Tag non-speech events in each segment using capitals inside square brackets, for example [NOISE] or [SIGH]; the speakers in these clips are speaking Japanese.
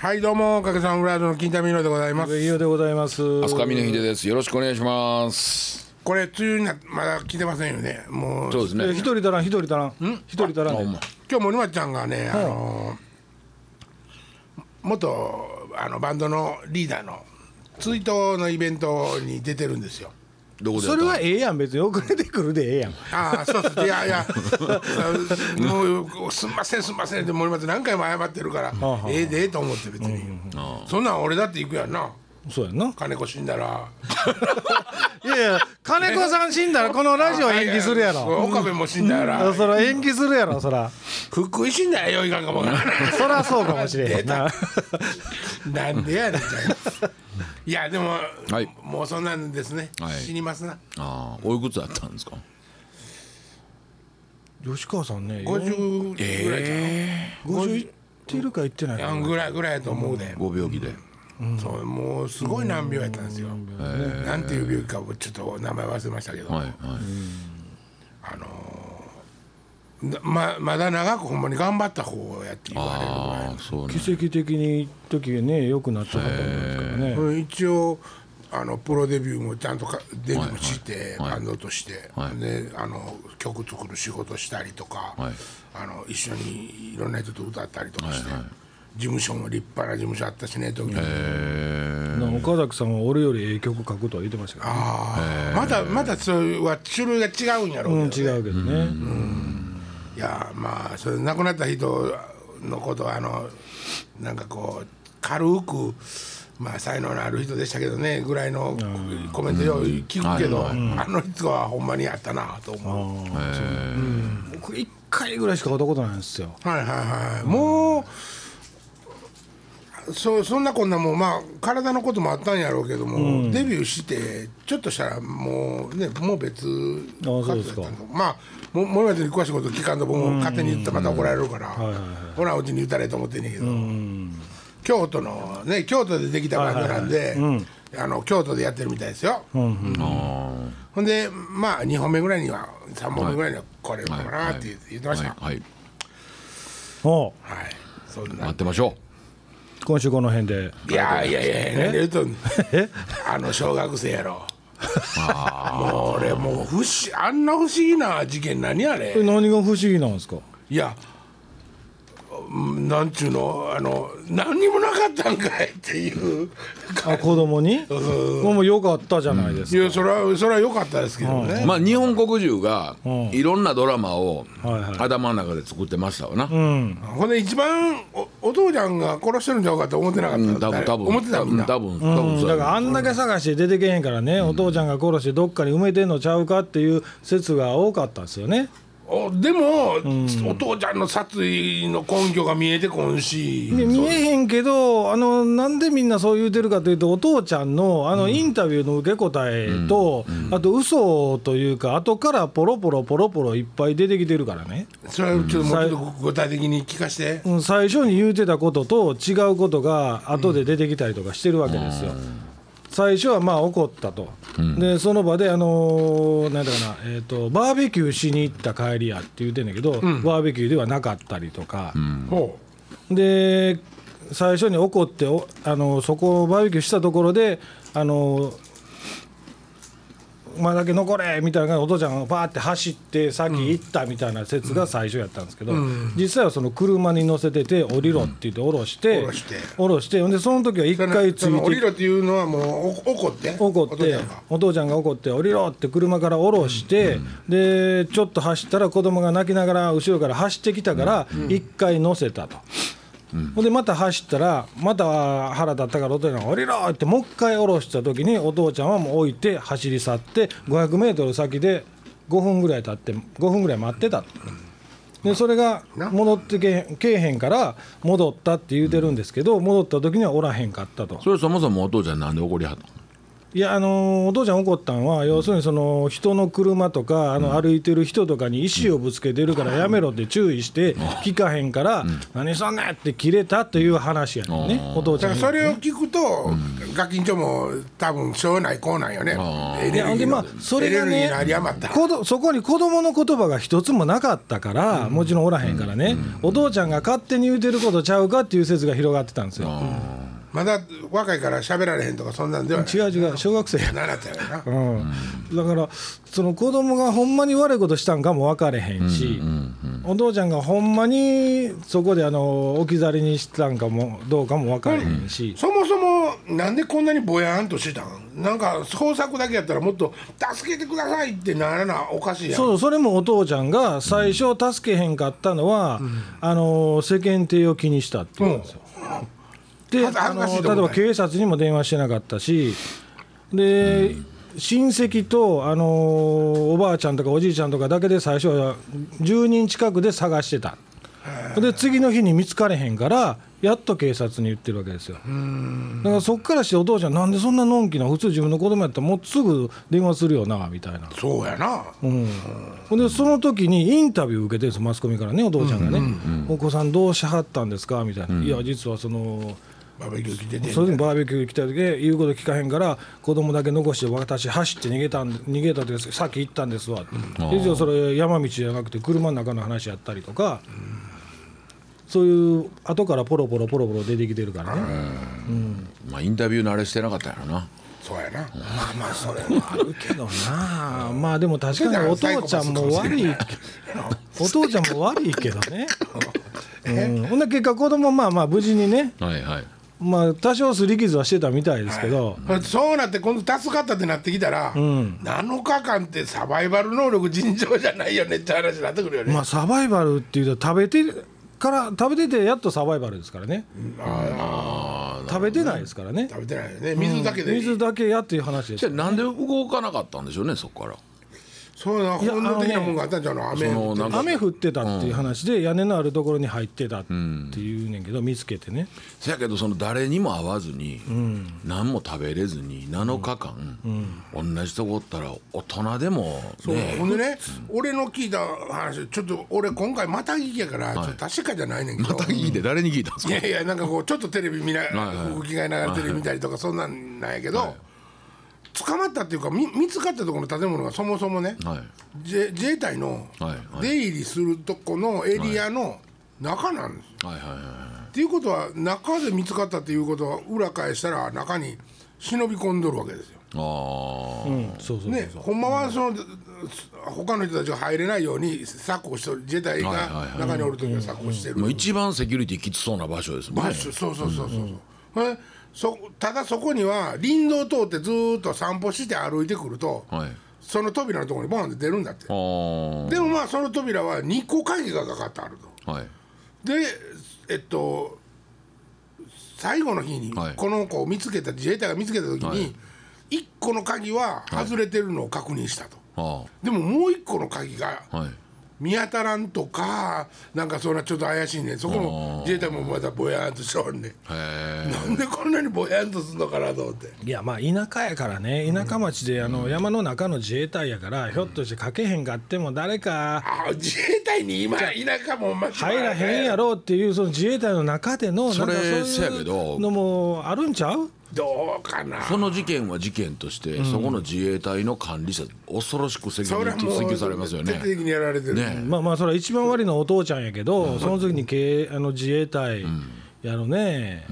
はいどうもおかげさんブラードの金田美濃でございます上井でございます。飛鳥峰秀です。よろしくお願いします。これ梅雨になまだ来てませんよねもうそうですね。え一人足らん一人足らん一人足らんであほんま今日森松ちゃんがねあの元あのバンドのリーダーの追悼のイベントに出てるんですよそれはええやん別に遅れてくるでええやん。ああそうそう。いやいや。[LAUGHS] もうすんませんすんません。って森松何回も謝ってるからはあええでええと思って別に。そんなん俺だって行くやんな。そうやんな。金子死んだら。[LAUGHS] いやいや金子さん死んだらこのラジオ延期するやろ。岡部も死んだら。あそら延期するやろそら。福井死んだらよいかんかもそらそうかもしれへんな。なんでやねんじゃあいやでも、はい。もうそんなんですね、はい。死にますな。ああ、おいくつだったんですか？吉川さんね50ぐらいじ50いってるかいってないかぐらいぐらいやと思うで、ご病気で。そうもうすごい難病やったんですよ、なんていう病気かもちょっと名前忘れましたけど、はいはい。なままだ長くほんまに頑張った方やって言われるぐらい。奇跡的に時ね良くなってはったんですからね。うん一応あのプロデビューもちゃんとかデビューもして、はいはい。バンドとして、はい。であの曲作る仕事したりとか、はい。あの一緒にいろんな人と歌ったりとかして、はいはい。事務所も立派な事務所あったしね時に、な岡崎さんは俺よりええ曲書くとは言ってましたけどね。ああまだまだそれは種類が違うんやろうんうけど、違うけどね。いやまあそれ亡くなった人のことはあのなんかこう軽くまあ才能のある人でしたけどねぐらいのコメントよう聞くけど、あの人はほんまにあったなと思う。僕一回ぐらいしか会ったことないんですよ。はいはいはい。もうそそんなこんなもんまあ体のこともあったんやろうけども、デビューしてちょっとしたらもうねもう別活動やったんまあも森松に詳しいこと聞かんと僕も勝手に言ったらまた怒られるから、ほなうちに言ったらええと思ってんねんけど、京都のね京都でできたバンドなんで、あの京都でやってるみたいですよ、あほんでまあ2本目ぐらいには3本目ぐらいには来れるのかなって言ってまあ。した、はいはい。おはい。そんな。待ってましょ今週この辺で。いやいやいや何で言うとん [LAUGHS] あの小学生やろ。もう俺もう不思あんな不思議な事件何あれ？これ何が不思議なんですか？いやうんなんちゅうの？あの何にもなかったんかいっていう。あ子供に？もう良かったじゃないですか、いやそれはそれは良かったですけどね、う。まあ、日本国中がん。いろんなドラマを頭の中で作ってましたわな。うん。ほんで一番おお父ちゃんが殺してるんちゃうかと思ってなかった、うん多分多分。思ってたみんな。多分多分だからあんだけ探して出てけへんからね、お父ちゃんが殺してどっかに埋めてんのちゃうかっていう説が多かったんですよねおでも、お父ちゃんの殺意の根拠が見えてこんし、で見えへんけどあのなんでみんなそう言うてるかというとお父ちゃんのあのインタビューの受け答えと、あと嘘というか後からポロポロポロポロいっぱい出てきてるからね、それはちょっともっと具体的に聞かして、うん、最初に言うてたことと違うことが後で出てきたりとかしてるわけですよ。最初はまあ怒ったと、でその場で、あのーなんだかな、えーと、バーベキューしに行った帰りやって言うてんだけど、バーベキューではなかったりとか、ほで最初に怒っておあのそこをバーベキューしたところであのお前だけ残れみたいなお父ちゃんがバーって走って先行ったみたいな説が最初やったんですけど、実際はその車に乗せてて降りろって言って降ろして、降ろして降ろしてほんでその時は一う回ついてりろっていうのはもうお怒って怒ってお父ちゃんが。お父ちゃんが怒って降りろって車から降ろして、でちょっと走ったら子供が泣きながら後ろから走ってきたから一回乗せたと。ほんでまた走ったらまた腹立ったからお父ちゃんが降りろってもう一回降ろした時にお父ちゃんはもう置いて走り去って500メートル先で5分ぐらい経って5分ぐらい待ってたと。でそれが戻ってけへんけえへんから戻ったって言うてるんですけど戻った時にはおらへんかったと。それそもそもお父ちゃんなんで怒りはったの？いやあのーお父ちゃん怒ったんは要するにその人の車とかあの歩いてる人とかに石をぶつけてるからやめろって注意して聞かへんから何そんなって切れたという話やねんねお父ちゃんに。だからそれを聞くと、ガキンチョも多分しょうない子なんよね。でまあそれがねそこに子供の言葉が一つもなかったから、もちろんおらへんからね、お父ちゃんが勝手に言うてることちゃうかっていう説が広がってたんですよ。まだ若いから喋られへんとかそんなんでは違う違う小学生や習ったよな。うん、だからその子供がほんまに悪いことしたんかも分かれへんし、お父ちゃんがほんまにそこであの置き去りにしたんかもどうかも分かれへんし、そもそもなんでこんなにぼやんとしてたん？なんか創作だけやったらもっと助けてくださいってならなおかしいやん。そうそれもお父ちゃんが最初助けへんかったのは、あの世間体を気にしたっていうんですよ。で恥ずあの例えば警察にも電話してなかったしで、親戚と、あのおばあちゃんとかおじいちゃんとかだけで最初は10人近くで探してた。で次の日に見つかれへんからやっと警察に言ってるわけですよ。だからそっからしてお父ちゃんなんでそんなのんきな普通自分の子供やったらもうすぐ電話するよなみたいな。そうやな。うん、ほんでその時にインタビュー受けてるんですマスコミからねお父ちゃんがね「お子さんどうしはったんですか?」みたいな「いや実はそのバーベキュー来ててそれでもバーベキュー来た時言うこと聞かへんから子供だけ残して私走って逃げたん逃げたってさっき行ったんですわ」実はそれ山道じゃなくて車の中の話やったりとか。そういう後からポロポロポロポロ出てきてるからね。まあインタビュー慣れしてなかったんやろな。そうやな。まあまあそれもあるけどな。まあでも確かにお父ちゃんも悪いお父ちゃんも悪いけどね、[LAUGHS] うん、ほんで結果子供まあまあ無事にね。はいはいまあ多少すり傷はしてたみたいですけど、そうなって今度助かったってなってきたら、7日間ってサバイバル能力尋常じゃないよねって話になってくるよね、まあサバイバルっていうと食べてから食べててやっとサバイバルですからね。食べてないですからね。食べてないよね。水だけで、水だけやっていう話ですじゃあなんで動かなかったんでしょうねそこからそうやな本能的なもんがあったんちゃうの？雨そのなんか雨降ってたっていう話で屋根のあるところに入ってたっていうねんけど見つけてね。せやけどその誰にも会わずに、何も食べれずに7日間、同じとこおったら大人でもそう。ねほんでね、俺の聞いた話ちょっと俺今回また聞きやから、ちょっと確かじゃないねんけど、また聞いて誰に聞いたんですか？いやいやなんかこうちょっとテレビ見な、はいはい服着替えながらテレビ見たりとかそんなんなんやけど、捕まったっていうかみ見つかったところの建物がそもそもね、はい。自自衛隊の出入りするとこのエリアの中なんですよ。はいはいはいっていうことは中で見つかったっていうことは裏返したら中に忍び込んどるわけですよ。ああ、うんそうね、ほんまはその他の人たちが入れないように確保してる。自衛隊がはい中におる時は確保してる。もう一番セキュリティきつそうな場所ですもんね。まあそうそうそうそうそう、ほんでそただそこには林道通ってずーっと散歩して歩いてくると、はい。その扉のところにボンって出るんだって。でもまあその扉は2個鍵がかかってあると。はい。でえっと最後の日にはい。この子を見つけた自衛隊が見つけた時はい。に1個の鍵は外れてるのを確認したと、あでももう1個の鍵があはい見当たらんとかなんかそんなちょっと怪しいね。そこも自衛隊もまたぼやーんとしておるねなんでこんなにぼやんとすんのかなと思って。いやまあ田舎やからね。田舎町であの山の中の自衛隊やからひょっとしてかけへんかっても誰かあ自衛隊に今田舎も入らへんやろっていうその自衛隊の中でのそれなんかそうせやけいど。うのもあるんちゃう？どうかな。その事件は事件として、そこの自衛隊の管理者恐ろしく責任それはもう追及されますよね。徹底的にやられてる、ねまあまあそれは一番悪いのはお父ちゃんやけど、その時に経営あの自衛隊やろね、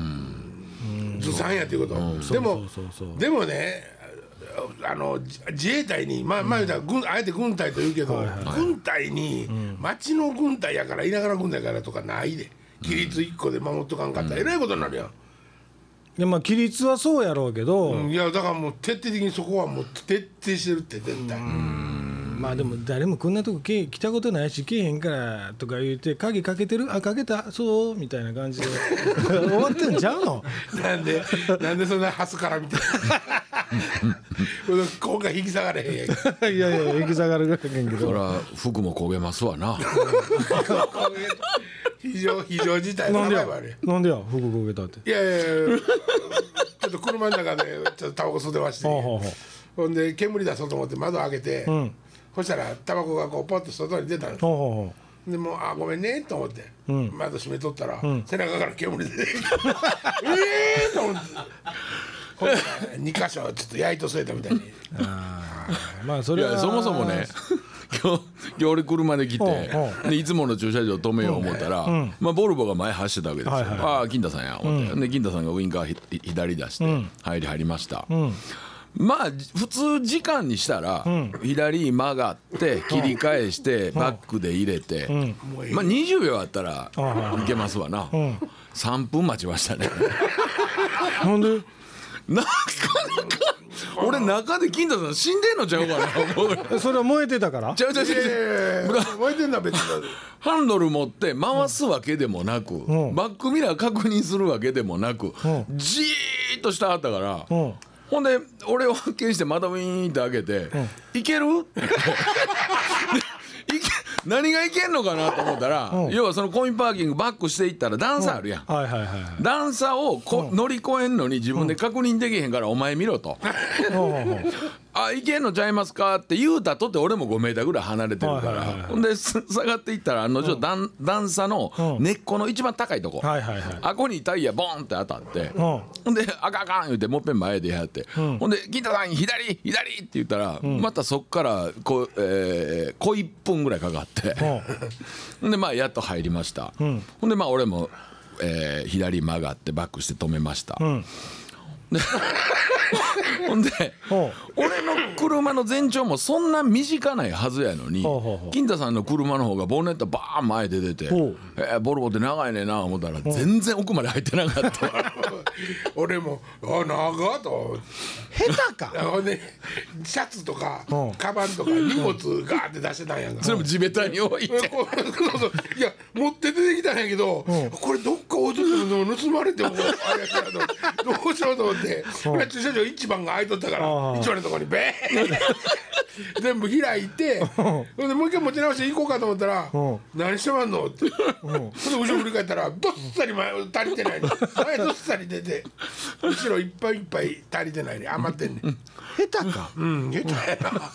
ずさんやっていうこと、でもそうそうそうそう。でもねあの自自衛隊にまあまあ軍あえて軍隊と言うけど、軍隊に町の軍隊やから田舎の軍隊やからとかないで。規律一個で守っとかんかったらえらいことになるやん、でまあ規律はそうやろうけど、いやだからもう徹底的にそこはもう徹底してるって絶対、まあでも誰もこんなとこ来来たことないし来えへんからとか言って鍵かけてるあかけたそうみたいな感じで。[LAUGHS] 終わってんちゃうの？[LAUGHS] なんでなんでそんなハスからみたいな今回引き下がれへんやんけ。[LAUGHS] いやいや行き下がるぐらいやけんけど。そりゃ服も焦げますわな非常非常事態なんでやなんでや服こけたって。いやいやいや。ちょっとと車の中でちょっとタバコ吸ってまして。ほうほうほう。ほんで煙出そうと思って窓開けて、ん。そしたらタバコがこうポッと外に出たのほうほうほでもうあごめんねと思って、窓閉めとったら、背中から煙出てええと思って。[LAUGHS] ほんで2箇所ちょっと焼いと据えたみたいに。うまあそれはいやそもそもね [LAUGHS] 今日今日俺車で来てうんでいつもの駐車場止めよう思ったら、まあ、ボルボが前走ってたわけですよ、ああ金田さんや思って、で金田さんがウインカーひ左出して、入り入りました、まあ普通時間にしたら、左曲がって切り返してバックで入れて、まあ20秒あったらいけますわな、3分待ちましたね。なんで？[LAUGHS] なかなか俺中で金田さん死んでんのちゃうかな [LAUGHS] それは燃えてたから？ちゃうちゃうちゃう燃えてんのは別にハンドル持って回すわけでもなく、ん。バックミラー確認するわけでもなく、ん。じーっとしたはったから、うん。ほんで俺を発見してまたウィーンって開けて「いける?」[LAUGHS] 何がいけんのかなと思ったら、うん。要はそのコインパーキングバックしていったら段差あるやん。はいはいはいはい。段差をこ、乗り越えんのに自分で確認できへんからお前見ろと。あいけんのちゃいますか？って言うたとって俺も5メーターぐらい離れてるから、はいはいはいはい。ほんです下がっていったらあの女段段差のうん。根っこの一番高いとこ、はいはいはい。あこにタイヤボーンって当たって、うん。ほんであかんあかん言うてもっぺん前でやって、ん。ほんで「金太さん左左!」って言ったら、またそっからこう、えー、小1分ぐらいかかって、[LAUGHS] ほんでまあやっと入りました、ん。ほんでまあ俺も、えー左曲がってバックして止めました、うん [LAUGHS] ほんでほ俺の車の全長もそんな短ないはずやのに金太さんの車の方がボンネットバーン前で出てほう「えーボルボって長いねんな」思ったら全然奥まで入ってなかった [LAUGHS] 俺もあ長っと。下手か。ほんでシャツとかう。んカバンとか荷物ガーって出してたんやんか。それも地べたに置いて。こうそうそう。いや持って出てきたんやけど、これどっか置いとっても盗まれてもあれやからとどうしようと思って、これ駐車場一番が空いとったから一番のところにベーン全部開いてでもう一回持ち直して行こうかと思ったらうん「何してまんの?」って。後ろ振り返ったらどっさり前足りてないの。前どっさり出て後ろいっぱいいっぱい足りてないね余ってんねん。下手か。うん下手やな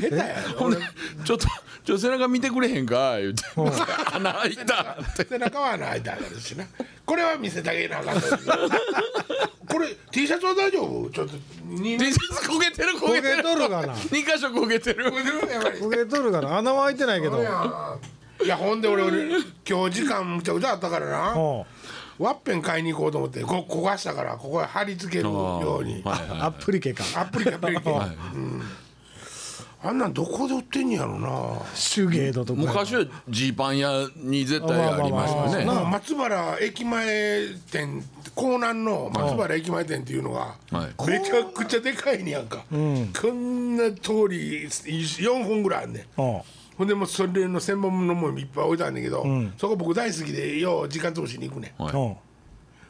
下手やほんで「ちょっとちょ背中見てくれへんか」言うて「穴開いた」って。背中は穴開いてあるしな。これは見せてあげなあかんとこれ T シャツは大丈夫？ちょっとに T シャツ焦げてる焦げてる。焦げとるがな。2箇所焦げてる。やっぱり焦げとるがな。穴は開いてないけど。いやほんで俺俺今日時間むちゃくちゃあったからな。ほワッペン買いに行こうと思ってこ焦がしたからここへ貼り付けるように。はいはうアップリケか。アプリケアプリケ、はい。うんあんなんどこで売ってんやろな。手芸度とか昔はジーパン屋に絶対ありましたね。まあ松原駅前店江南の松原駅前店っていうのがはい。めちゃくちゃでかいねやんか、こんな通り4本ぐらいあんねん。ほほんでもうそれの専門のもんいっぱい置いてあんねんけど、そこ僕大好きでよう時間通しに行くねん。うほう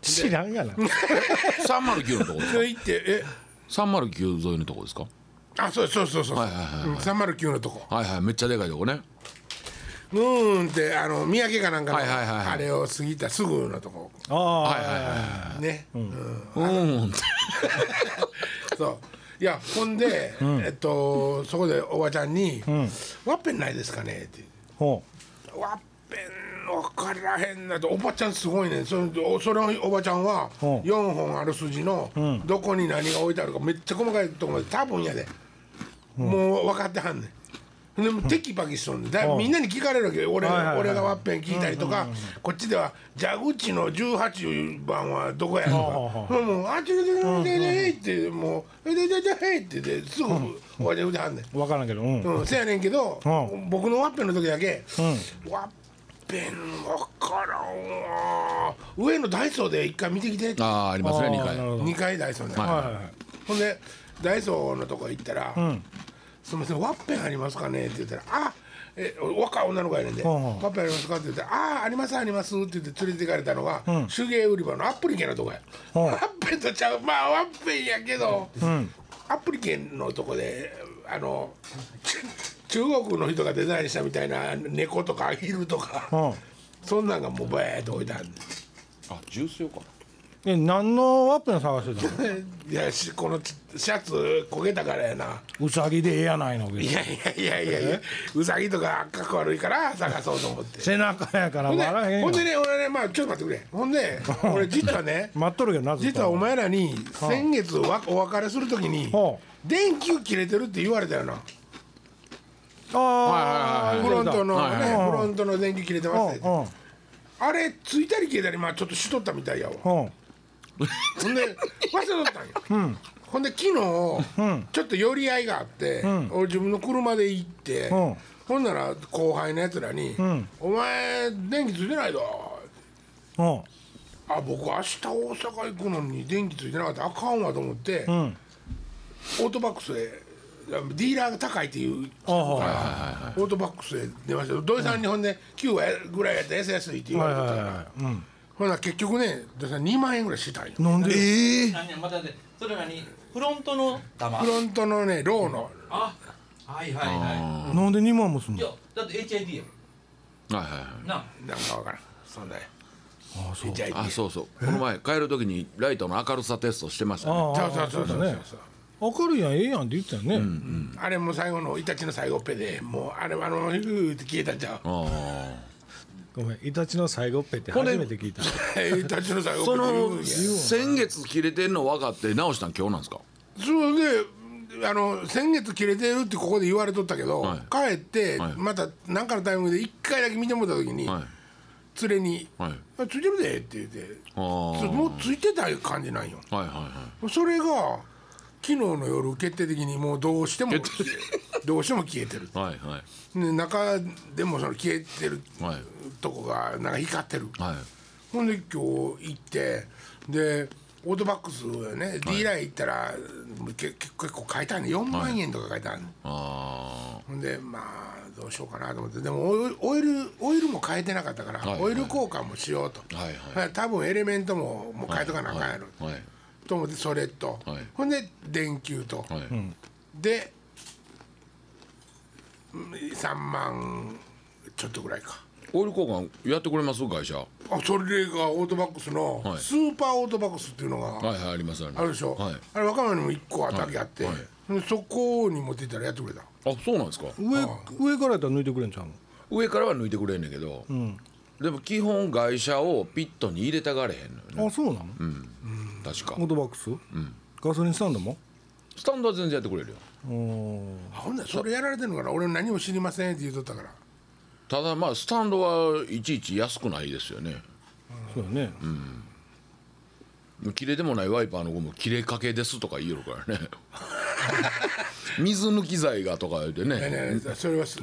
知らんがな。[LAUGHS] 309のとこですか？で行ってえ？309沿いのとこですか？あそうそうそうそう、はいはいはいはい。うん309のとこ。はいはいめっちゃでかいとこね。うーんってあの三宅かなんかのはいはいはいはい。あれを過ぎたすぐのとこ。ああはいはいはね、うん。いうん。[LAUGHS] そう。いやほんで、えっとそこでおばちゃんに「ワッペンないですかね?」って。ほ「ワッペン分からへんな」と。おばちゃんすごいね。そのそのおばちゃんはう。ん4本ある筋のどこに何が置いてあるかめっちゃ細かいとこまで多分やで、もう分かってはんねん。でもテキパキしとんねんだうんみんなに聞かれるわけよ俺,、俺がワッペン聞いたりとか、こっちでは「蛇口の18番はどこや?」とかうん「もうあっちでででで」ってもう「でででで」って言ってすぐおばちゃん腕はんねん。う分からんけどうんうん、せやねんけど、う僕のワッペンの時だけ、ワッペン分からんわ上のダイソーで一回見てきてああありますね2回あーなるほど2回ダイソーね、はいはいはいはいほんでダイソーのとこ行ったら「ん。すみませんワッペンありますかね?」って言ったら「あえ若い女の子やねんで、うんう。んワッペンありますか?」って言って「ああありますあります」って言って連れて行かれたのが、手芸売り場のアプリケのとこや、う。んワッペンとちゃう。まあワッペンやけど、ん。アプリケのとこであの中国の人がデザインしたみたいな猫とかアヒルとか、うん。そんなんがもうバーッと置いてあるん。であジュースよかえ何のワッペン探してたの？[LAUGHS] いやしこのシャツ焦げたからやな。うさぎでええやないのいやいやいやいやいやうさぎとかかっこ悪いから探そうと思って。背中やからほんで笑えへんよ。ほんでね俺ねまあちょっと待ってくれ。ほんで [LAUGHS] 俺実はね待っとるけどな実はお前らに先月わお別れするときにほ電球切れてるって言われたよな。ああフロントのはいねはい。フロントの電球切れてますっあれついたり消えたりまあちょっとしとったみたいやわ。うん [LAUGHS] ほんで忘れとったんよほんで昨日ちょっと寄り合いがあって俺自分の車で行ってうん。ほんなら後輩のやつらにん「お前電気ついてないぞ」うん。あ僕明日大阪行くのに電気ついてなかったらあかんわと思って、ん。オートバックスへディーラーが高いっていうオートバックスへ出ました。土井さんにほんで9ぐらいやったら安いって言われてたから、はいはいはい。うんほな結局ね土井さん2万円ぐらいしたんよ。なんで？ええ何やまたでそれ何？フロントの玉。フロントのねローの。あはいはいはなんで2万もすんの？いいやだって HID や。はいはいはい。な。なんかわからん。そんなあそう。ああそうそう。この前帰る時にライトの明るさテストしてましたね。あそうそうそうそうね。明るいやんええやんって言ってたよね。あれも最後のイタチの最後っぺでもうあれあのヒューって消えたんちゃう。あごめんイタチの最後っぺって初めて聞いた。イタチの最後っぺそのや。先月切れてんの分かって直したん？今日なんですか？それであの先月切れてるってここで言われとったけど、はい。帰って、はい。また何かのタイミングで1回だけ見てもらった時に、はい。連れにはい「あついてるで」って言ってもうついてた感じなんよ。はいはいはい。それが昨日の夜決定的にもうどうしてもどうしても消えてる。はいはい。で中でもその消えてるはい。とこがなんか光ってる。はい。ほんで今日行ってでオートバックスね、D ライン行ったら結構書いてあるね。4万円とか書いてあるの、あほんでまあどうしようかなと思って。でもオイルオイルも変えてなかったから、はいオイル交換もしようと、はいはい。多分エレメントももう変えとかなあかんやろ、あはいと思ってそれと、はい。ほんで電球と、はい。でうん3万ちょっとぐらいか。オイル交換やってくれます？会社。はあそれがオートバックスのはい。スーパーオートバックスっていうのがいはいありますあるでしょ、はい。あれ和歌山にも1個あったけあって、はい。でそこに持っていったらやってくれたあそうなんですか？上上からやったら抜いてくれんちゃうの？上からは抜いてくれんねんけど、でも基本外車をピットに入れたがれへんのよね。あそうなの？確か。オートバックス？ガソリンスタンドも？スタンドは全然やってくれるよ。ほんならそれやられてんのかな？俺何も知りませんって言うとったから。ただまあスタンドはいちいち安くないですよね。そうやね。切れてもないワイパーのゴム切れかけですとか言えるからね [LAUGHS] 水抜き剤がとか言ってね。ねねそれはす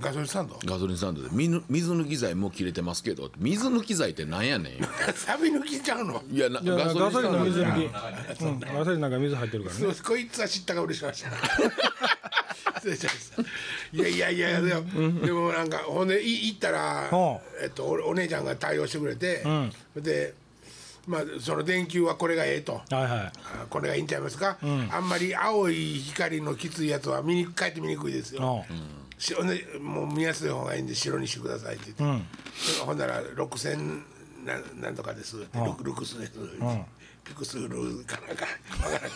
ガソリンスタンド？ガソリンスタンドで。水水抜き剤も切れてますけど。水抜き剤ってなんやねん。[LAUGHS] サビ抜きちゃうの？いやガソリンの水や抜き。うんガソリンなんか水入ってるからね。そうこいつは知ったかぶりしました。[LAUGHS] 失礼しました。いやいやいやでもでもなんかほんでい行ったらはえっとおお姉ちゃんが対応してくれてでまあその電球はこれがええと。はいはい。あこれがいいんちゃいますか、あんまり青い光のきついやつは見に帰って見にくいですよ、もう見やすい方がいいんで白にしてくださいって言って、ほんなら6000なんなんとかですって、ルルクスです、ルクスルかなんか。分からんけ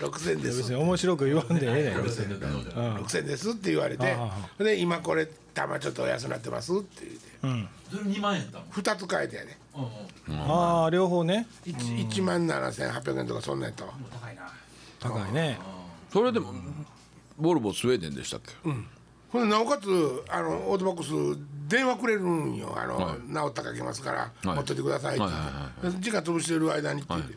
ど。6000です別に面白く言わんでええねん別に。6000ですって言われて。で今これ玉ちょっとお安くなってますって言って。それ2万円やったもん2つ変えてやね。うんうん。ああ両方ね。1, 万7800円とかそんなんやったわ。高いな。高いね。それでもボルボスウェーデンでしたっけ、ほんでなおかつあのオートバックス電話くれるんよ。あの、治ったかけますから、はい。持ってってくださいって。言って、はいはい。時間潰してる間にって言って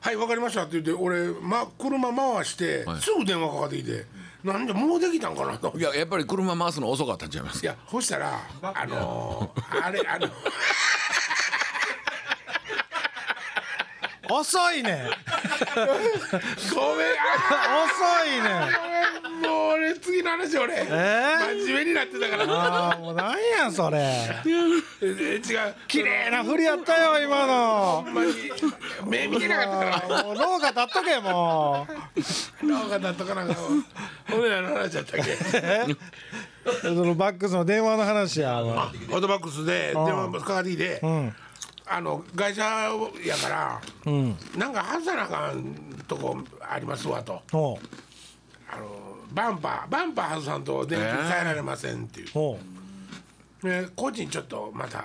はい、わかりましたって言って俺、ま、車回して、はい。すぐ電話かかってきてなんでもうできたんかなと。いややっぱり車回すの遅かったんちゃいますいやそしたらあのー、あれあの。[LAUGHS] 遅いねごめん。あ遅いねーごめん。もう俺次の話俺、え？真面目になってたから。ああもうなんやそれ。え違う。綺麗な振りやったよ今の。ほんまに。目見てなかったから。あーもう廊下立っとけもなんかだったかなんか俺らの話だったっけ？う [LAUGHS] そのバックスの電話の話やわオートバックスで電話かかってきて、ん。あの会社やからうん。なんか外さなあかんとこありますわと。ほあのバンパーバンパー外さんと電気変えられませんっていう。う、ほね、工賃ちょっとまた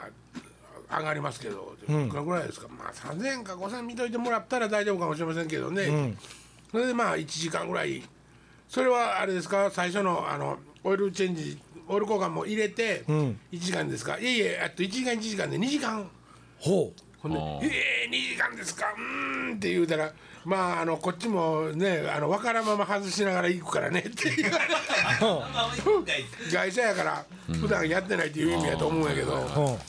上がりますけど、いくらぐらいですか？まあ3000円か5000円見といてもらったら大丈夫かもしれませんけどね、それでまあ1時間ぐらいそれはあれですか？最初のあのオイルチェンジオイル交換も入れて1時間ですか、いえいえあと1時間1時間で2時間。う。ほほんで「ええ2時間ですか？うーん」って言うたらまああのこっちもねあの分からんまま外しながら行くからねっていうまあ行くんかい。[LAUGHS] 会社やから普段やってないっていう意味やと思うんやけど、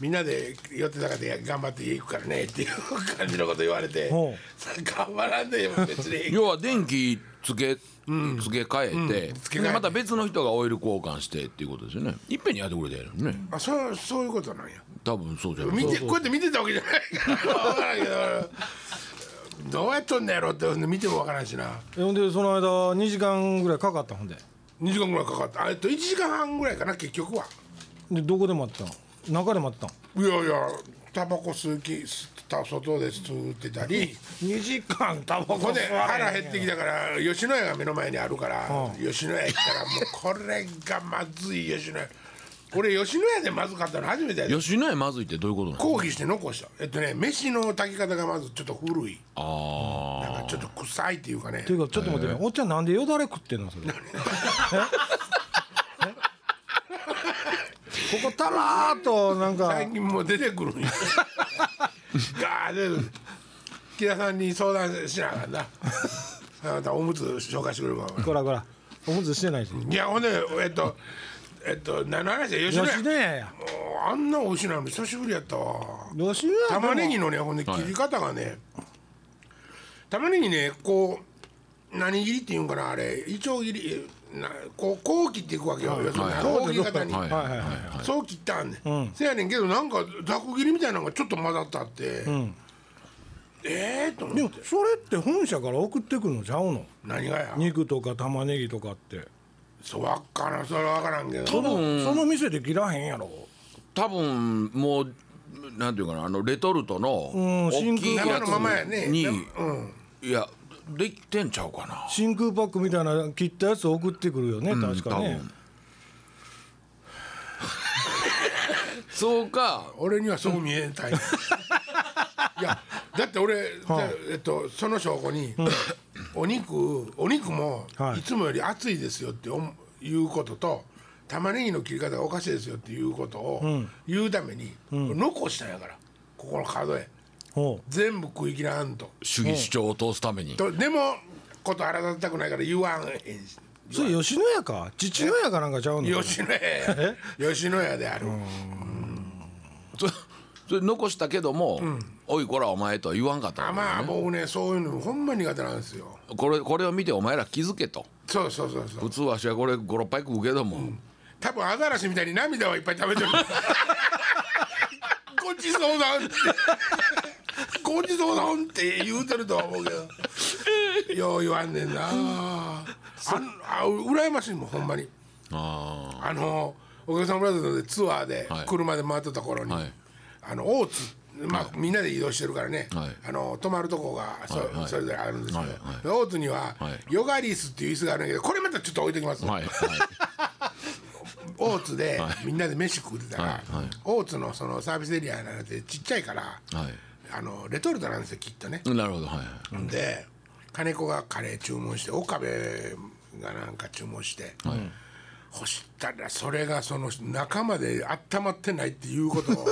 みんなで寄ってたかで頑張って家行くからねっていう感じのこと言われてほ頑張らんでも別に要は電気つけ付け替えて,、付け替えて。でまた別の人がオイル交換してっていうことですよね。いっぺんにやってくれたやろね。あそうそういうことなんや。多分そうじゃない。見てこうやって見てたわけじゃないから。ど [LAUGHS] どうやっとんのやろってほんで見ても分からんしな。うほんでその間2時間ぐらいかかったほんで。2時間ぐらいかかった。あえっと1時間半ぐらいかな結局は。でどこで待ったの？中で待ったの？いやいやタバコ吸うき吸った外で吸ってたり2時間タバコほんで腹減ってきたから吉野家が目の前にあるから、吉野家行ったらもうこれがまずい吉野家。俺吉野家でまずかったの初めてやで。吉野家まずいってどういうことなの？抗議して残した。えっとね飯の炊き方がまずちょっと古い。あなんかちょっと臭いっていうかね。っていうかちょっと待ってね。おっちゃんなんでよだれ食ってんのそれ？ええ [LAUGHS] ここたらーっとなんか。最近もう出てくるんや。ガー出木田さんに相談しなあかんな。あなたおむつ紹介してくれるかこらこら。おむつしてないし。いやほんでえっとえっと何の話や吉野家。吉野家や。もうあんな美味しいの久しぶりやったわ。吉野家でも。玉ねぎのねほんで切り方がね、玉ねぎねこう何切りっていうんかなあれ。いちょう切り。なこうこう切っていくわけよ、要するにはいこう切り方に、はいはいはいはい。そう切ったんね、ん、せやねんけどなんかざく切りみたいなのがちょっと混ざったって、ええとでも思って。それって本社から送ってくるのちゃうの？何がや？肉とか玉ねぎとかって。そうわっからんそれは分からんけど。そのその店で切らへんやろ？多分もうなんていうかなあのレトルトのうん大きいやつ生のままやね。に、うん。いやできてんちゃうかな。真空パックみたいな切ったやつ送ってくるよね、確かね。[LAUGHS] そうか。俺にはそう見えたい。[LAUGHS] いやだって俺、えっと、その証拠に、お肉お肉もはい。いつもより熱いですよっていうことと玉ねぎの切り方がおかしいですよっていうことを言うために、残したんやからここの角へ。ほ全部食い切らんと。主義主張を通すために。とでもこと荒立てたくないから言わんへんし。うそれ吉野家か？父の家かなんかちゃうの？吉野家。や吉野家である、そそれ残したけども「おいこらお前」とは言わんかったね。まあ僕ねそういうのほんま苦手なんですよ。これこれを見てお前ら気づけと。そうそうそうそう。普通わしはこれ56杯食うけども、多分アザラシみたいに涙はいっぱい食べてる。[LAUGHS] ごちそうだんってごちそうだんって言うてるとは思うけど。よう言わんねんな。あんあ羨ましいもんほんまに。ああのお客さんブラザーズでツアーではい。車で回ってた頃に、はい。あの大津まあ、みんなで移動してるからね、はい。あの泊まるとこがそ,、はいはい。それぞれあるんですけど、はい。大津には、はい。ヨガリスっていう椅子があるんだけどこれまたちょっと置いときます、あはいはい。[LAUGHS] 大津でみんなで飯食ってたら、はいはい。大津のそのサービスエリアなんてちっちゃいから、はいあのレトルトなんですよきっとね、なるほどはいはい。で金子がカレー注文して岡部がなんか注文して、そしたらそれがその中まで温まってないっていうことを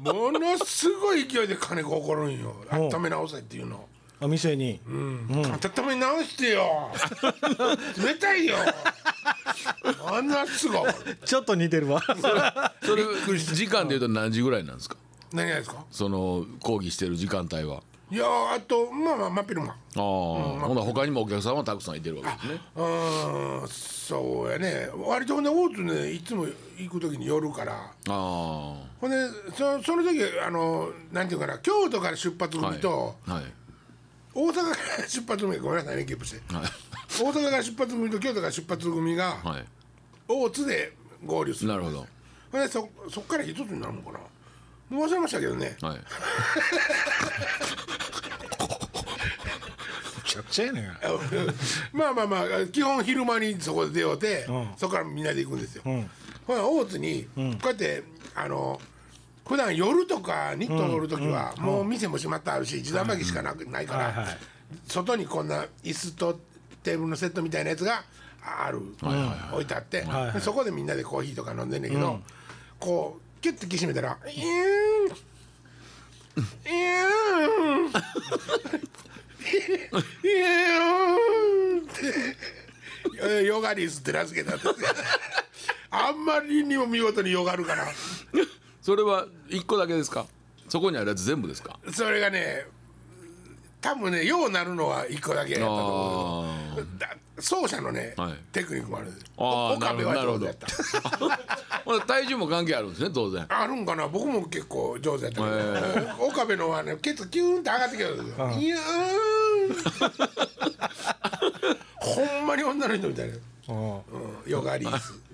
[LAUGHS] ものすごい勢いで金子怒るんよ。温め直せっていうの。あ店に、温め直してよ。冷たいよ。あんなすごい。ちょっと似てるわ。それ時間でいうと何時ぐらいなんですか？何がですか？その講義してる時間帯は。いやあとまあまあ真っ昼間ああ、ほんなら他にもお客さんはたくさんいてるわけですね。うーんそうやね。割とほんで大津ねいつも行く時に寄るから。ああ。ほんでそその時あのなんていうかな京都から出発組と、はい。大阪から出発組ごめんなさいねゲップして。はい。大阪から出発組と京都から出発組がはい。大津で合流するなるほど。ほんでそそっから一つになるのかなもう忘れましたけどね。はい。むちゃくちゃやねん。がまあまあまあ基本昼間にそこで出ようて、うん。そこからみんなで行くんですよ、ん。ほら大津にこうやってあの普段夜とかニットおる時はもう店も閉まってあるし地段巻きしかなくないから、はいはい外にこんな椅子とテーブルのセットみたいなやつがある、置いてあって、はいはい。でそこでみんなでコーヒーとか飲んでんねんけど、こうキュッてきしめたら「イーンイーンイーン」ってヨガリスって名付けたんですよ。あんまりにも見事にヨガるから。それは一個だけですか？そこにあるやつ全部ですか？それがね多分ねようなるのは一個だけやったと思う。だ奏者のね、はい。テクニックもある。あー岡部は上手やった。[LAUGHS] 体重も関係あるんですね当然。あるんかな僕も結構上手やったけど、お岡部のはねケツキューンって上がってきたんですよ、いやーん。[LAUGHS] ほんまに女の人みたいな、うんうん、ヨガリース。[LAUGHS]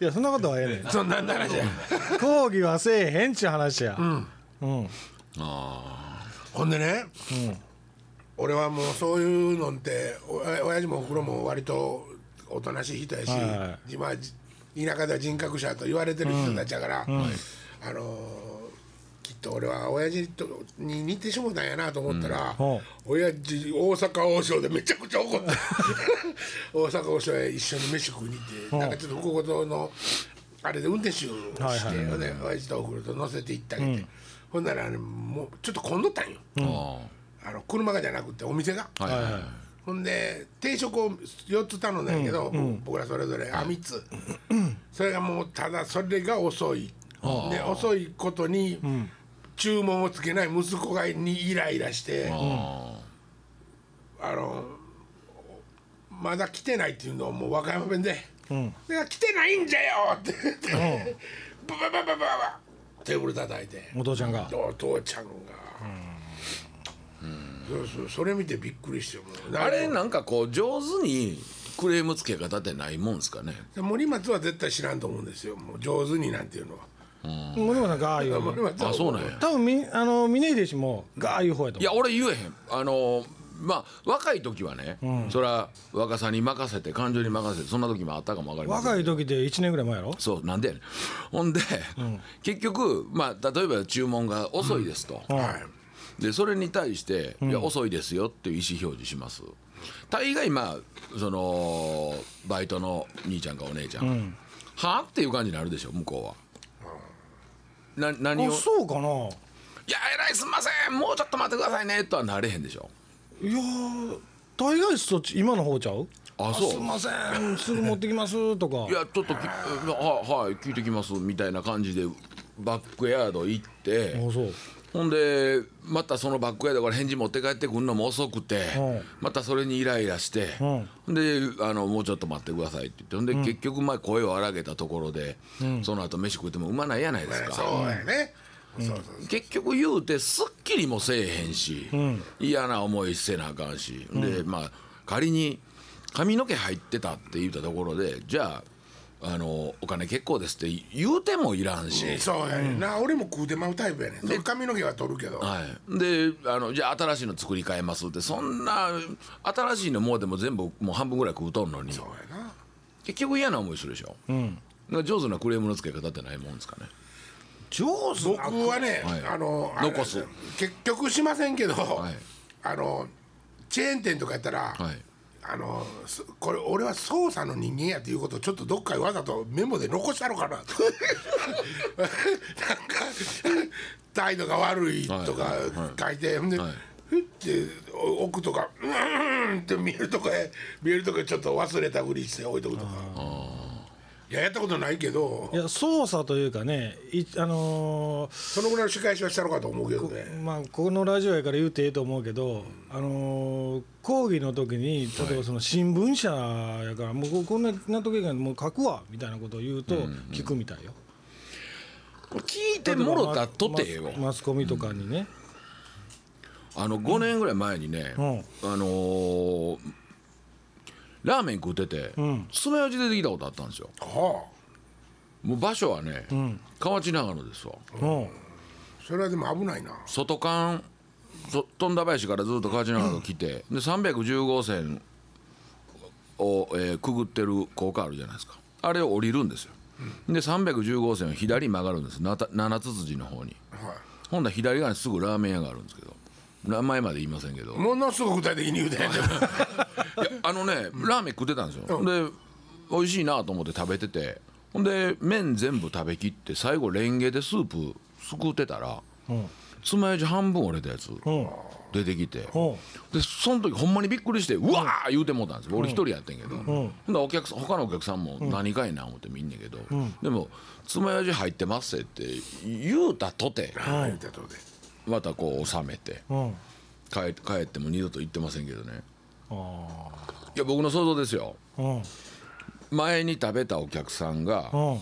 いやそんなことはええねん。そんなんな話や講義はせえへんっちゅう話や。うん。ほんでね、俺はもうそういうのってお親父もおふくろも割とおとなしい人やし、はい田舎では人格者と言われてる人たちやから、あのーきっと俺は親父とに似てしもたんやなと思ったら、うん。親父大阪王将で [LAUGHS] めちゃくちゃ怒って [LAUGHS] 大阪王将へ一緒に飯食いに行って、んなんかちょっと福岡のあれで運転手をして、はいはいほんで親父とおふくろと乗せて行ってあげて、ほんなら、ね、もうちょっと混んどったんよ。ああの車がじゃなくてお店が、あはい。はいはい。ほんで定食を4つ頼んだんやけど、僕らそれぞれあ3つ、それがもうただそれが遅い。で遅いことに注文をつけない息子がにイライラしてああのまだ来てないっていうのをもう和歌山弁で「いや来てないんじゃよ!」って言ってババババババテーブル叩いて。お父ちゃんがお父ちゃんが、そうそうそれ見てびっくりしてあれなんかこう上手にクレームつけ方ってないもんですかね？森松は絶対知らんと思うんですよ。もう上手になんていうのは。森本さんがああいう森松はあそうなんや。多分みあの峰秀氏もがああいう方やと思いや俺言えへん。あのまあ若い時はね、それは若さに任せて感情に任せてそんな時もあったかも分かりうません若い時で1年ぐらい前やろ？そうなんでやねん。ほんで、結局まあ例えば注文が遅いですと、はいでそれに対して、いや遅いですよっていう意思表示します。大概まあそのバイトの兄ちゃんかお姉ちゃん、はあ？っていう感じになるでしょ向こうは。な何を？あそうかな。いやえらいすんません。もうちょっと待ってくださいねとはなれへんでしょ。いやー大概そっち今の方ちゃう？あそう。すいません。[LAUGHS] すぐ持ってきますとか。いやちょっときははい聞いてきますみたいな感じでバックヤード行ってあそうほんでまたそのバックヤードから返事持って帰ってくるのも遅くてうんまたそれにイライラしてうんであのもうちょっと待ってくださいって言ってほんで結局まあ声を荒げたところでその後飯食ってもうまないやないですそうか。やね、そうそうそう。結局言うてすっきりもせえへんし、嫌な思いせなあかんし、でまあ仮に髪の毛入ってたって言ったところでじゃああのお金結構ですって言うてもいらんし、そうやねんな、俺も食うてまうタイプやねん。髪の毛は取るけど、はい、であのじゃあ新しいの作り変えますって。そんな新しいのもうでも全部もう半分ぐらい食うとんのに。そうやな。結局嫌な思いするでしょ、うん。上手なクレームのつけ方ってないもんですかね。上手僕はね、はい。あの残す。結局しませんけど、い。あのチェーン店とかやったら、はいあのすこれ俺は捜査の人間やっていうことをちょっとどっかにわざとメモで残したのかなと。なんか態度が悪いとかはい書いて、で、はい。ふって置くとかうーんって見えるとこへ見えるとこへちょっと忘れたふりして置いとくとか。いややったことないけど。いや操作というかねいあのーそのぐらいの仕返しはしたのかと思うけどね。まあ、このラジオやから言うてええと思うけど、あのー講義の時に例えばその新聞社やから、もうここんなな時がもう書くわみたいなことを言うと聞くみたいよ。聞いてもろたとてよマスマスコミとかにね、あの5年ぐらい前にね、うん。あのーラーメン食ってて、ん。爪楊枝出てきたことあったんですよ。はもう場所はね、河内長野ですわ。う。んそれはでも危ないな。外間そ富田林からずっと河内長野来て、で310号線を、えーくぐってる高架あるじゃないですか。あれを降りるんですよ、で310号線を左に曲がるんです。なた七つ辻の方に。はほんなら左側にすぐラーメン屋があるんですけど名前まで言いませんけど。いものすごく具体的に言うて。[LAUGHS] あのねラーメン食ってたんですよ、で美味しいなと思って食べてて。ほんで麺全部食べきって最後レンゲでスープすくってたらつまようじ半分折れたやつうん。出てきて。うん。でその時ほんまにびっくりしてうわー言うてもうたんですよ。俺一人やってんけど、ほんならお客さん他のお客さんも何かいな思って見んねんけど、でも「つまようじ入ってますって」言うたとて。はい。言うたとでまたこう収めてうん。帰帰っても二度と言ってませんけどね。あいや僕の想像ですよ。ーうん。前に食べたお客さんがうん。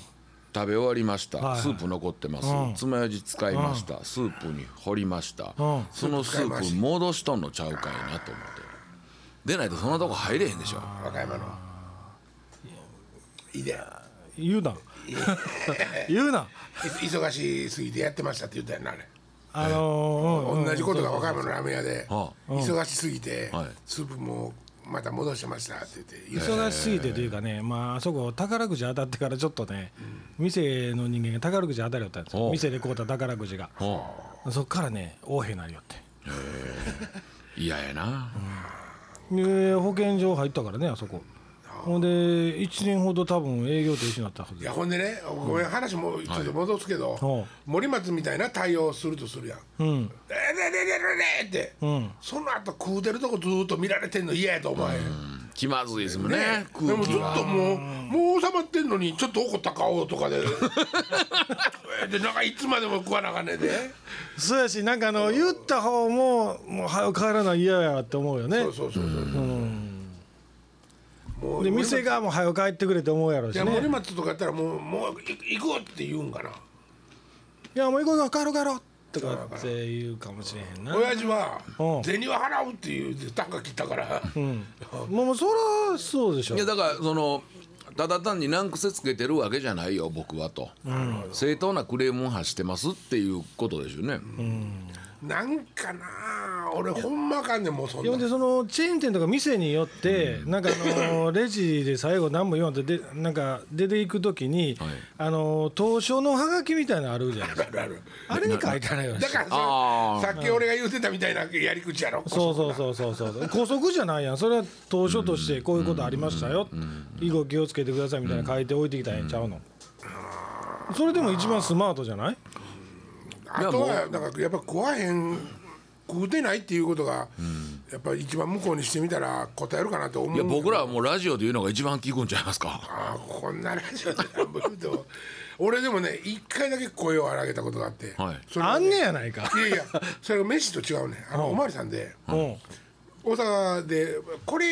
食べ終わりました、スープ残ってます、うん。つまようじ使いました、スープに掘りました、うん。そのスープ戻しとんのちゃうかいなと思って。でないとそんなとこ入れへんでしょ。和歌山のいいで言うな。言うな。い [LAUGHS] [LAUGHS] 忙しすぎてやってましたって言ったよなあれあのーうん。同じことが和歌山のラーメン屋では忙しすぎてはい。スープもまた戻してましたって言って忙しすぎてというかね、まああそこ宝くじ当たってからちょっとね、店の人間が宝くじ当たりよったんですよ。店で買うた宝くじが。はそっからね横柄なりよって嫌やな、で保健所入ったからねあそこほんで1年ほど多分営業停止になったはずいやほんでねごめん話もちょっと戻すけど、はい森松みたいな対応するとするやん「うん。えれれれれれ」って、うん。その後食うてるとこずーっと見られてんの嫌やと思え、気まずいですもんねねでもずっ空気がともうもう収まってんのにちょっと怒った顔とかで [LAUGHS] でなんかいつまでも食わなあかんねんで。そうやしなんかあの言った方ももう早く帰らない嫌やって思うよね。そうそうそうそうで店側も早く帰ってくれって思うやろうしいや森ね松とかやったらもうもうい行くって言うんかな。いやもう行こうよ帰ろう帰ろうとかって言うかもしれへんな親父はうん。銭は払うっていう単価切ったから、[LAUGHS] もうそらそうでしょ。いやだからそのただ単に難癖つけてるわけじゃないよ僕はと、正当なクレームを発してますっていうことですよね、なんかな俺ほんまあかんねんもうそんな。でそのチェーン店とか店によって、なんかあのレジで最後何も言わんとでなんか出ていく時に、はい。あの当初のハガキみたいなのあるじゃないですか。あるある。あれに書いてないよ。だからさっき俺が言うてたみたいなやり口やろ。そうそうそうそうそう。高速じゃないやん。それは当初としてこういうことありましたよ、以後気をつけてくださいみたいな書いて置いてきたらええんちゃうの、それでも一番スマートじゃない？あとは。なんかやっぱ食わへん食うてないっていうことが、やっぱり一番向こうにしてみたら答えるかなと思う。いや僕らはもうラジオで言うのが一番聞くんちゃいますか？ああこんなラジオでなんぼ言うても俺でもね一回だけ声を荒げたことがあって、はい。それあんねやないか。いやいやそれが飯と違うねあのおまわりさんで。うん。大阪でこれ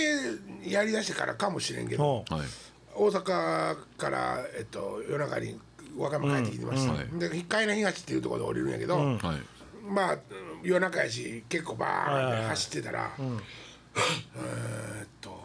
やりだしてからかもしれんけど。うん。はい。大阪から、えっと、夜中に和歌山帰ってきてました、うん。で海南東っていうところで降りるんやけど、はいまあ夜中やし結構バーンって走ってたら、えーっと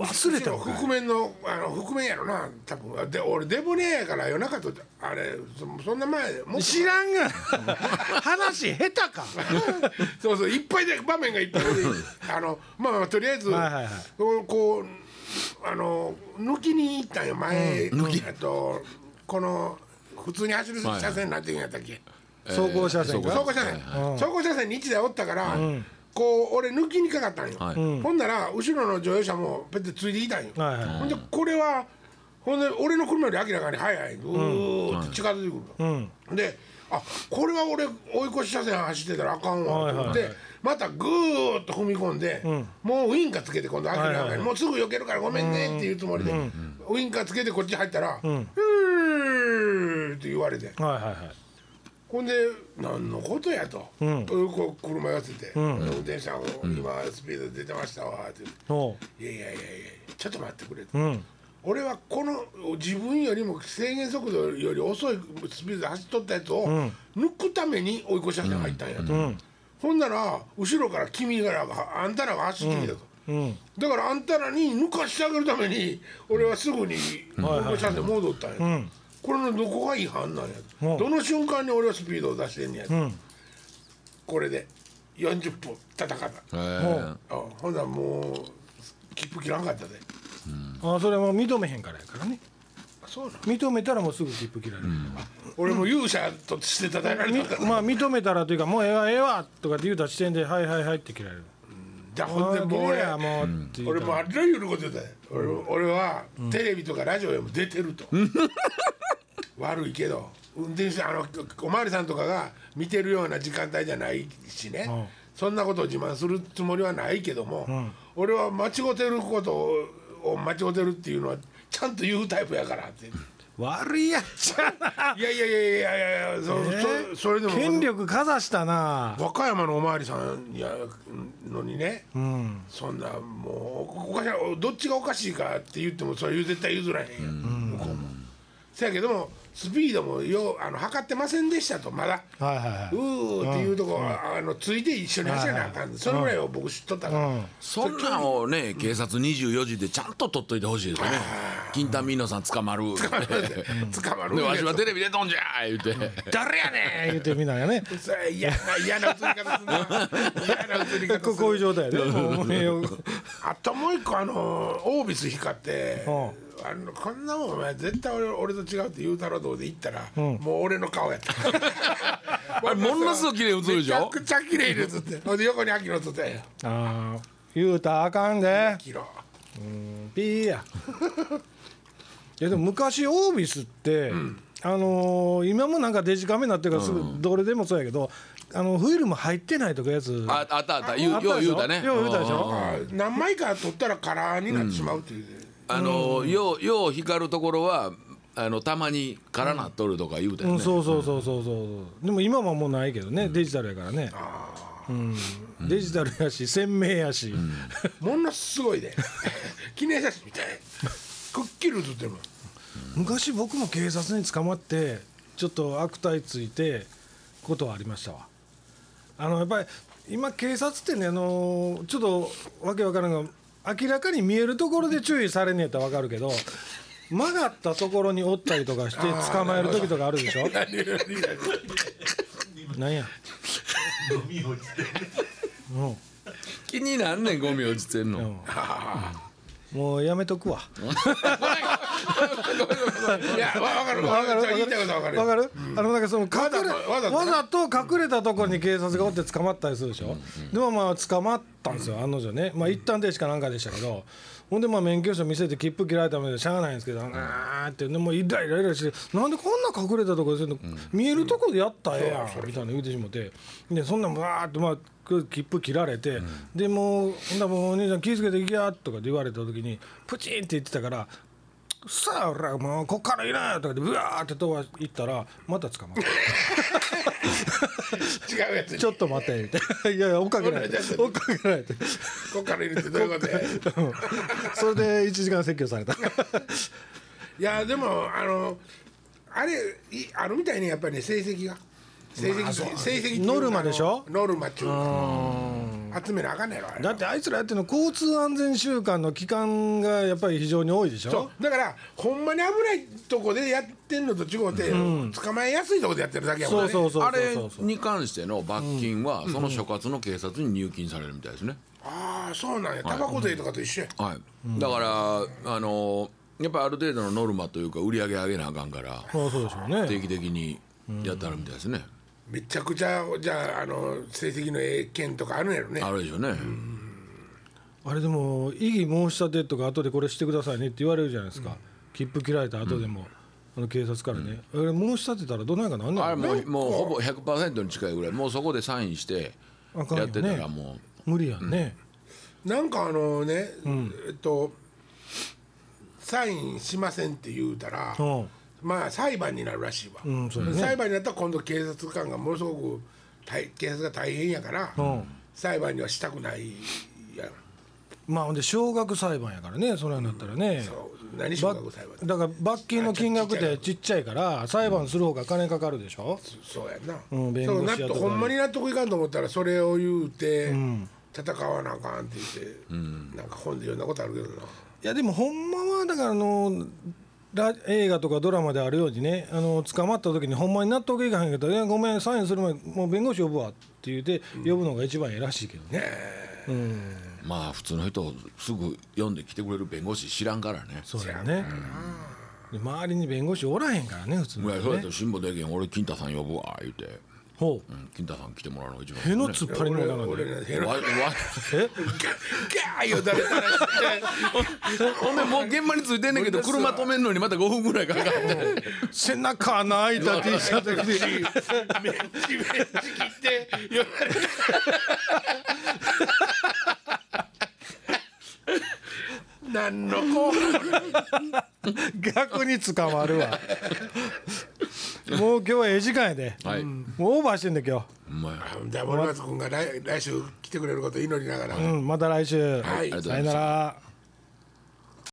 忘れたわ覆面のあの覆面やろな多分。で俺デボネやから夜中とあれそそんな前も知らんが [LAUGHS] 話下手か。[LAUGHS] そうそういっぱいで場面がいっぱいで [LAUGHS] あのまあまあとりあえず、はいはいはい。こうこうあの抜きに行ったんよ前、抜き。やとこの普通に走る車線なんていうんやったっけ、走行車線が走行車線、走行車線に1台おったから、こう俺抜きにかかったんよ、はい。ほんなら後ろの乗用車もペッてついてきたんよ、はいはい。ほんでこれはほんで俺の車より明らかに速いうーって近づいてくるの、であこれは俺追い越し車線走ってたらあかんわと思って、はいはいまたぐーっと踏み込んで、もうウインカーつけて今度明らかに、はいはいはい。もうすぐ避けるからごめんねっていうつもりで、ウインカーつけてこっち入ったら「うー」って言われて。はいはいはい。ほんで何のことやと、ん。こう車寄せて、運転手さん今スピード出てましたわ」っておう「いやいやいやいやちょっと待ってくれ」うん。俺はこの自分よりも制限速度より遅いスピードで走っとったやつを抜くために追い越し車線入ったんやと、ほんなら後ろから君らがあんたらが走ってきたと、うんだからあんたらに抜かしてあげるために俺はすぐに歩行者線戻ったんや、ん。これのどこが違反なんや、うん。どの瞬間に俺はスピードを出してんねや、ん。これで40分戦った。へえあほんならもう切符切らんかったで。あそれも認めへんからやからね認めたらもうすぐ切符切られる、俺も勇者として叩えられみたから、まあ認めたらというかもうええわええわとかって言うた時点ではいはいはいって切られる。じゃあほんでもう俺ああもうって言う俺たらもあらゆること言ったよ。俺俺はテレビとかラジオでも出てると。[LAUGHS] 悪いけど。運転手あのおまわりさんとかが見てるような時間帯じゃないしね、うん。そんなことを自慢するつもりはないけども、俺は間違ってることを間違ってるっていうのはちゃんと言うタイプやからって。悪いやっちゃな。いやいやいやいやいやいやそ,、そそれでも権力かざしたな。和歌山のおまわりさんやのにね、うん。そんなもうおかしいどっちがおかしいかって言ってもそれ絶対譲らへんやん、向こうも。せやけどもスピードもようあの測ってませんでしたとまだ。はいはいはういーっていうとこ、あのついて一緒に走らなあかん、それぐらいを僕知っとったから、うん。そんなんをね警察24時でちゃんと取っといてほしいですよね。金田美濃さん捕まる。捕まる。でわしはテレビ出とんじゃ言うて。誰やねん言うてみんながね。それ嫌な嫌な映り方すんな。嫌な映り方するここういう状態でもうよ。あともう一個あのオービス光って、うあのこんなもんお前絶対俺俺と違うって言うたろどうで言ったら、もう俺の顔やった。[LAUGHS] あれものすごい綺麗に映るでしょめちゃくちゃ綺麗に映って [LAUGHS] ほんで横に秋野映ってたんや。ああ言うたらあかんで。キロ。ピーや。[LAUGHS] いやでも昔オービスって、あのー今もなんかデジカメになってるからすぐどれでもそうやけど、あのフィルム入ってないとかやつ。ああったあった。言うよう言うたね。よう言うたでしょ？あ何枚か撮ったらカラーになってしまうっていう、あのようよう光るところはあのたまに空なっとるとか言うたようん、ねそうそうそうそうそう。でも今はもうないけどねデジタルやからね、うん、デジタルやし鮮明やし、ものすごいで [LAUGHS] 記念写真みたい。くっきり写ってる。もん昔僕も警察に捕まってちょっと悪態ついてことはありましたわ。あのやっぱり今警察ってねあのちょっとわけわからんが明らかに見えるところで注意されんねやったらわかるけど曲がったところにおったりとかして捕まえる時とかあるでしょ？[LAUGHS] なんや、ゴミ落ちてうん。気になんねんゴミ落ちてんの、うん。もうやめとくわ [LAUGHS] いやわわかる。わわかる？言いたいことわかるわかる、あのなんかその隠れわざとわざとわざと隠れたところに警察がおって捕まったりするでしょ、でもまあ捕まったんですよ案の定ね。まあ一旦停止かなんかでしたけど。ほんでまあ免許証見せて切符切られたのでしゃあないんですけどあーってでもうイライライラしてなんでこんな隠れたところで、見えるところでやったらええやんみたいな言うてしもて。でそんなんわーってまあ切符切られて、でもうほんだらもうお兄ちゃん気ぃつけて行きやとかって言われた時にプチンって言ってたからさあ俺らもうこっからいなよとかでブワーって飛ば行ったらまた捕まった。違うやつに。ちょっと待って言っていやいや追っかけられて追っかけられて。こっからいるってどういうことやうん。それで1時間説教された。いやでもあのあれいあるみたいにやっぱりね成績が。成績、成績っていうノルマでしょ？ノルマっちゅうか集めなあかんねやろあれ。だってあいつらやってるの交通安全週間の期間がやっぱり非常に多いでしょ？そう。だからほんまに危ないとこでやってんのと違うて、捕まえやすいとこでやってるだけやもんね。そうそうそうあれに関しての罰金はその所轄の警察に入金されるみたいですね、ああそうなんや。タバコ税とかと一緒や、はい、だからあのやっぱりある程度のノルマというか売り上げ上げなあかんからそうそうでしょうね。定期的にやってあるみたいですね、めちゃくちゃじゃああの成績のええ件とかあるんやろね。あるでしょうね、あれでも異議申し立てとか後でこれしてくださいねって言われるじゃないですか、切符切られた後でも、あの警察からね、あれ申し立てたらどないかなんあれもうもうほぼ100%に近いぐらい。もうそこでサインしてあかんよね。やってたらもう。無理やんね、なんかあのね、えっとサインしませんって言うたら、うんまあ裁判になるらしいわ、うんそうだね。裁判になったら今度警察官がものすごく大警察が大変やから、うん。裁判にはしたくないやん。まあほんで少額裁判やからねそれになったらね、そう。何少ば額裁判だ？から罰金の金額ってちっちゃいから。裁判する方が金かかるでしょ、そうやんな、うん弁そうなっ護士やとか。とほんまに納得いかんと思ったらそれを言うて、戦わなあかんって言って、なんか本で読んだことあるけどな。いやでもほんまはだからあのラ映画とかドラマであるようにねあの捕まった時にほんまに納得いかへんけど「いやごめんサインする前にもう弁護士呼ぶわ」って言うて呼ぶのが一番ええらしいけどね、まあ普通の人すぐ読んで来てくれる弁護士知らんからね。そうだよねで周りに弁護士おらへんからね普通いの人ね。やそうやって辛抱できん。俺金太さん呼ぶわ言うて、ほう。うん、金太さん来てもらうのが一番への突っ張りのわわえガーよだれたらしてほんでもう現場に着いてんねんけど車止めんのにまた5分ぐらいかかって背中穴開いた T シャツ着てメンチメンチ切ってよ何のこ逆に捕まるわ。もう今日はええ時間やで、はい。もうオーバーしてんで今日ほんまや。じゃあ森松君が来来週来てくれることを祈りながら、うんまた来週、はい。さよなら